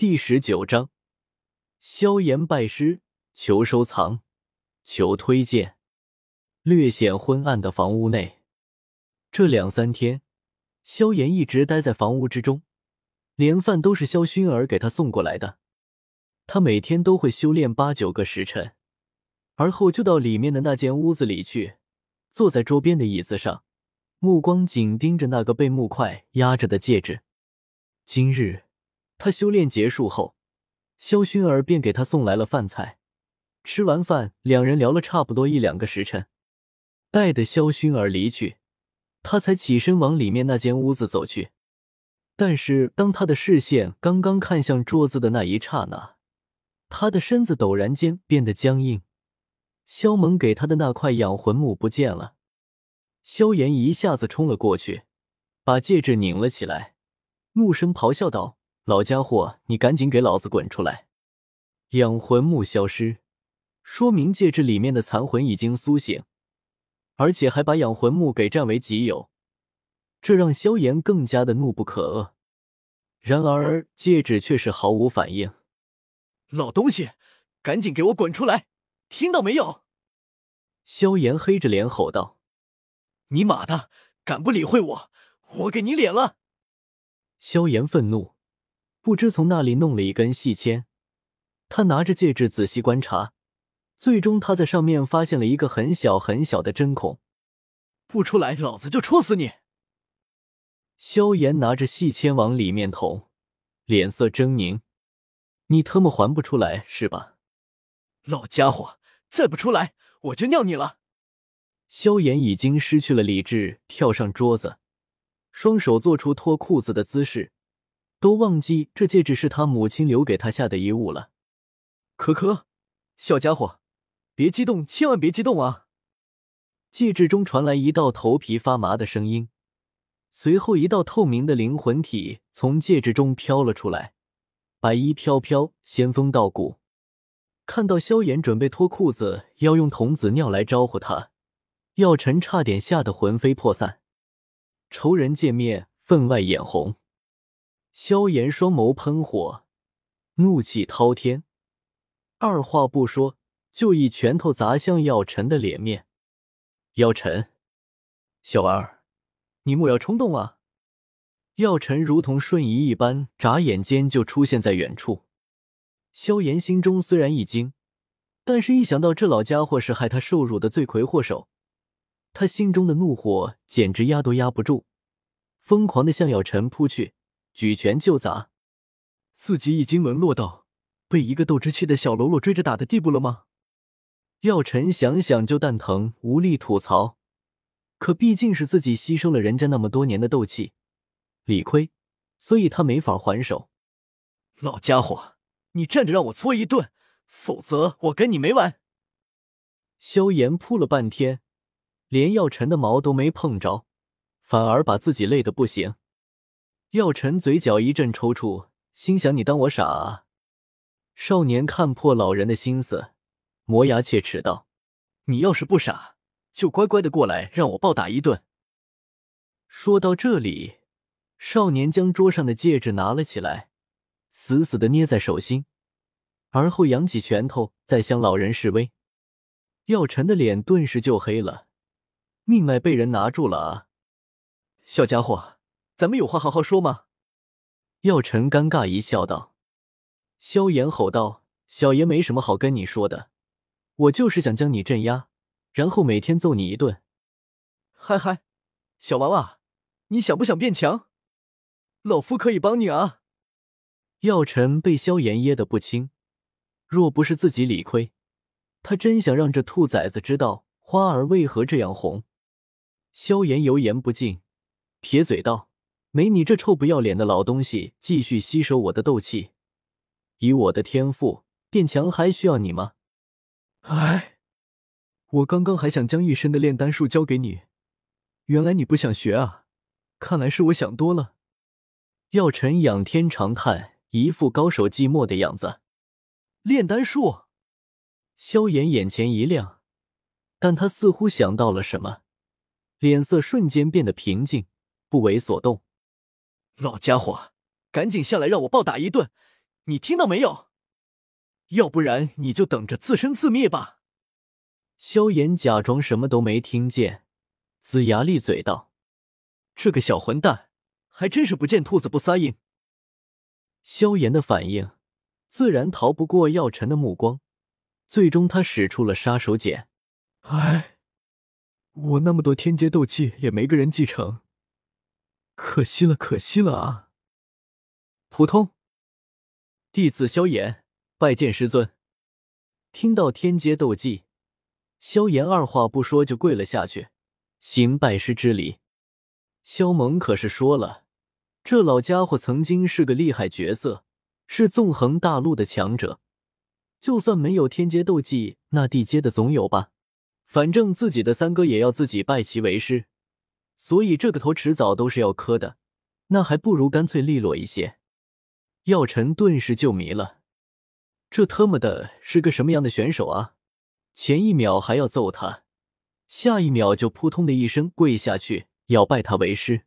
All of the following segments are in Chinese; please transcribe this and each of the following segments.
第十九章，萧炎拜师，求收藏，求推荐。略显昏暗的房屋内，这两三天，萧炎一直待在房屋之中，连饭都是萧薰儿给他送过来的。他每天都会修炼八九个时辰，而后就到里面的那间屋子里去，坐在桌边的椅子上，目光紧盯着那个被木块压着的戒指。今日。他修炼结束后，萧薰儿便给他送来了饭菜。吃完饭，两人聊了差不多一两个时辰。待得萧薰儿离去，他才起身往里面那间屋子走去。但是，当他的视线刚刚看向桌子的那一刹那，他的身子陡然间变得僵硬。萧猛给他的那块养魂木不见了。萧炎一下子冲了过去，把戒指拧了起来，怒声咆哮道。老家伙，你赶紧给老子滚出来！养魂木消失，说明戒指里面的残魂已经苏醒，而且还把养魂木给占为己有，这让萧炎更加的怒不可遏。然而戒指却是毫无反应。老东西，赶紧给我滚出来！听到没有？萧炎黑着脸吼道：“你妈的，敢不理会我，我给你脸了！”萧炎愤怒。不知从哪里弄了一根细签，他拿着戒指仔细观察，最终他在上面发现了一个很小很小的针孔。不出来，老子就戳死你！萧炎拿着细签往里面捅，脸色狰狞：“你特么还不出来是吧？老家伙，再不出来我就尿你了！”萧炎已经失去了理智，跳上桌子，双手做出脱裤子的姿势。都忘记这戒指是他母亲留给他下的遗物了。可可，小家伙，别激动，千万别激动啊！戒指中传来一道头皮发麻的声音，随后一道透明的灵魂体从戒指中飘了出来，白衣飘飘，仙风道骨。看到萧炎准备脱裤子要用童子尿来招呼他，药尘差点吓得魂飞魄散。仇人见面，分外眼红。萧炎双眸喷火，怒气滔天，二话不说就一拳头砸向药尘的脸面。药尘，小儿，你莫要冲动啊！药尘如同瞬移一般，眨眼间就出现在远处。萧炎心中虽然一惊，但是一想到这老家伙是害他受辱的罪魁祸首，他心中的怒火简直压都压不住，疯狂的向药尘扑去。举拳就砸，自己已经沦落到被一个斗之气的小喽啰追着打的地步了吗？药尘想想就蛋疼，无力吐槽。可毕竟是自己吸收了人家那么多年的斗气，理亏，所以他没法还手。老家伙，你站着让我搓一顿，否则我跟你没完！萧炎扑了半天，连药尘的毛都没碰着，反而把自己累得不行。药尘嘴角一阵抽搐，心想：“你当我傻啊？”少年看破老人的心思，磨牙切齿道：“你要是不傻，就乖乖的过来让我暴打一顿。”说到这里，少年将桌上的戒指拿了起来，死死的捏在手心，而后扬起拳头，再向老人示威。药尘的脸顿时就黑了，命脉被人拿住了啊！小家伙。咱们有话好好说吗？药尘尴尬一笑，道：“萧炎吼道，小爷没什么好跟你说的，我就是想将你镇压，然后每天揍你一顿。”嗨嗨，小娃娃，你想不想变强？老夫可以帮你啊！药尘被萧炎噎得不轻，若不是自己理亏，他真想让这兔崽子知道花儿为何这样红。萧炎油盐不进，撇嘴道。没你这臭不要脸的老东西继续吸收我的斗气，以我的天赋变强还需要你吗？哎，我刚刚还想将一身的炼丹术教给你，原来你不想学啊！看来是我想多了。药尘仰天长叹，一副高手寂寞的样子。炼丹术，萧炎眼前一亮，但他似乎想到了什么，脸色瞬间变得平静，不为所动。老家伙，赶紧下来让我暴打一顿！你听到没有？要不然你就等着自生自灭吧。萧炎假装什么都没听见，龇牙咧嘴道：“这个小混蛋，还真是不见兔子不撒鹰。”萧炎的反应自然逃不过药尘的目光，最终他使出了杀手锏。哎，我那么多天阶斗气也没个人继承，可惜了，可惜了啊！普通，弟子萧炎拜见师尊。听到天阶斗技。萧炎二话不说就跪了下去，行拜师之礼。萧猛可是说了，这老家伙曾经是个厉害角色，是纵横大陆的强者。就算没有天阶斗技，那地阶的总有吧？反正自己的三哥也要自己拜其为师，所以这个头迟早都是要磕的。那还不如干脆利落一些。药尘顿时就迷了，这他妈的是个什么样的选手啊？前一秒还要揍他，下一秒就扑通的一声跪下去要拜他为师。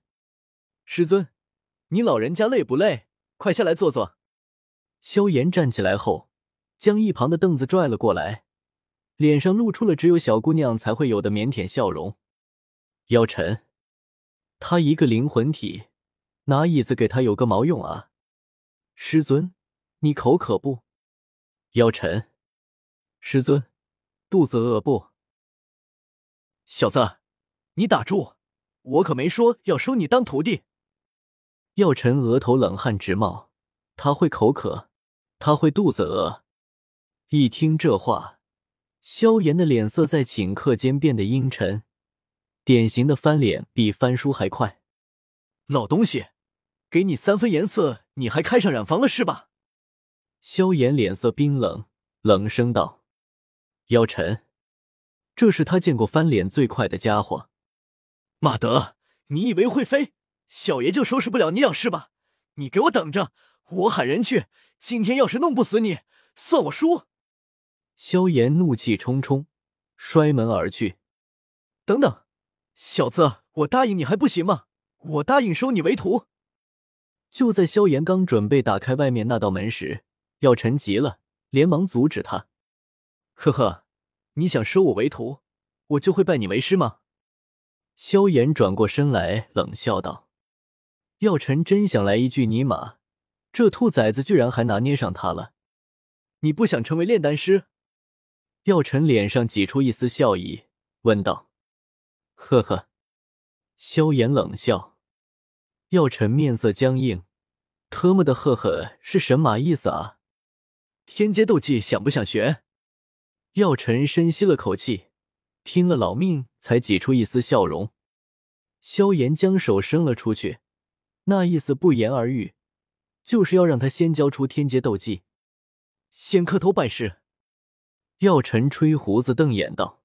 师尊，你老人家累不累？快下来坐坐。萧炎站起来后，将一旁的凳子拽了过来，脸上露出了只有小姑娘才会有的腼腆笑容。妖晨，他一个灵魂体，拿椅子给他有个毛用啊！师尊，你口渴不？妖晨，师尊。肚子饿不？小子，你打住！我可没说要收你当徒弟。药尘额头冷汗直冒，他会口渴，他会肚子饿。一听这话，萧炎的脸色在顷刻间变得阴沉，典型的翻脸比翻书还快。老东西，给你三分颜色，你还开上染房了是吧？萧炎脸色冰冷，冷声道。妖尘，这是他见过翻脸最快的家伙。马德，你以为会飞，小爷就收拾不了你了是吧？你给我等着，我喊人去。今天要是弄不死你，算我输。萧炎怒气冲冲，摔门而去。等等，小子，我答应你还不行吗？我答应收你为徒。就在萧炎刚准备打开外面那道门时，药尘急了，连忙阻止他。呵呵，你想收我为徒，我就会拜你为师吗？萧炎转过身来，冷笑道：“药尘真想来一句尼玛，这兔崽子居然还拿捏上他了！你不想成为炼丹师？”药尘脸上挤出一丝笑意，问道：“呵呵。”萧炎冷笑，药尘面色僵硬，特么的呵呵是神马意思啊？天阶斗技想不想学？药尘深吸了口气，拼了老命才挤出一丝笑容。萧炎将手伸了出去，那意思不言而喻，就是要让他先交出天阶斗技，先磕头拜师。药尘吹胡子瞪眼道：“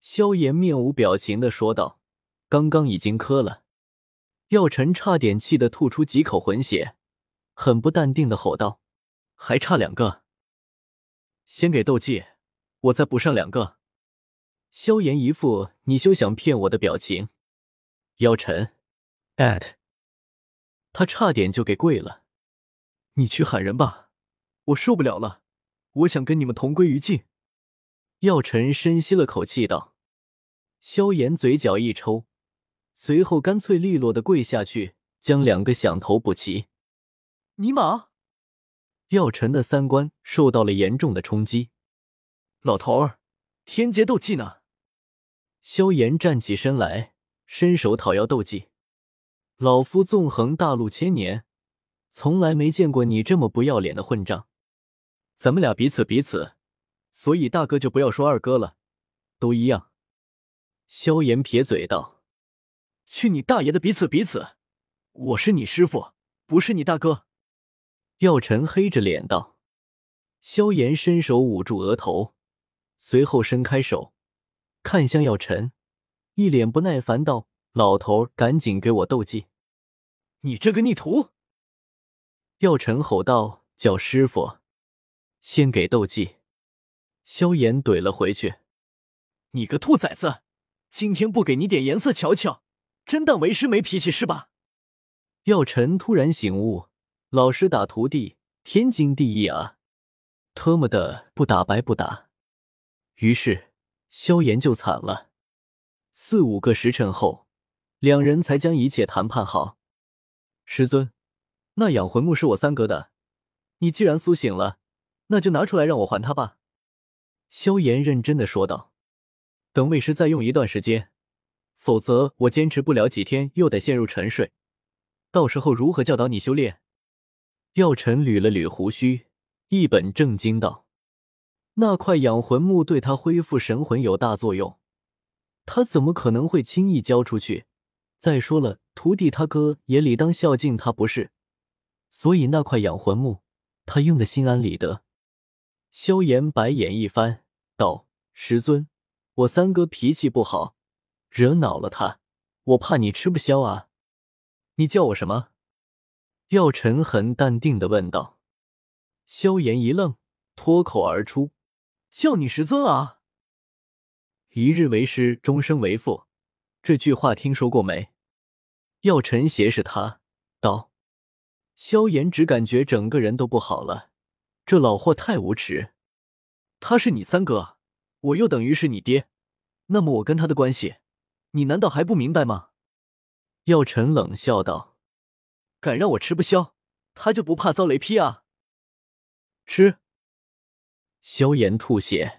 萧炎面无表情的说道：‘刚刚已经磕了。’药尘差点气得吐出几口混血，很不淡定的吼道：‘还差两个，先给斗技。’”我再补上两个。萧炎一副你休想骗我的表情。药尘，at，他差点就给跪了。你去喊人吧，我受不了了，我想跟你们同归于尽。药尘深吸了口气道。萧炎嘴角一抽，随后干脆利落的跪下去，将两个响头补齐。尼玛！药尘的三观受到了严重的冲击。老头儿，天劫斗技呢？萧炎站起身来，伸手讨要斗技。老夫纵横大陆千年，从来没见过你这么不要脸的混账。咱们俩彼此彼此，所以大哥就不要说二哥了，都一样。萧炎撇嘴道：“去你大爷的彼此彼此！我是你师傅，不是你大哥。”药尘黑着脸道。萧炎伸手捂住额头。随后伸开手，看向药尘，一脸不耐烦道：“老头，赶紧给我斗技！”你这个逆徒！药尘吼道：“叫师傅，先给斗技！”萧炎怼了回去：“你个兔崽子，今天不给你点颜色瞧瞧，真当为师没脾气是吧？”药尘突然醒悟，老师打徒弟，天经地义啊！特么的，不打白不打。于是萧炎就惨了。四五个时辰后，两人才将一切谈判好。师尊，那养魂木是我三哥的，你既然苏醒了，那就拿出来让我还他吧。萧炎认真的说道。等为师再用一段时间，否则我坚持不了几天，又得陷入沉睡。到时候如何教导你修炼？药尘捋了捋胡须，一本正经道：“那块养魂木对他恢复神魂有大作用，他怎么可能会轻易交出去？再说了，徒弟他哥也理当孝敬他，不是？所以那块养魂木，他用的心安理得。”萧炎白眼一翻，道：“师尊，我三哥脾气不好，惹恼了他，我怕你吃不消啊。你叫我什么？”药尘很淡定的问道。萧炎一愣，脱口而出：“叫你师尊啊！一日为师，终生为父，这句话听说过没？”药尘斜视他，道：“萧炎只感觉整个人都不好了，这老货太无耻。他是你三哥，我又等于是你爹，那么我跟他的关系，你难道还不明白吗？”药尘冷笑道。敢让我吃不消，他就不怕遭雷劈啊！吃！萧炎吐血。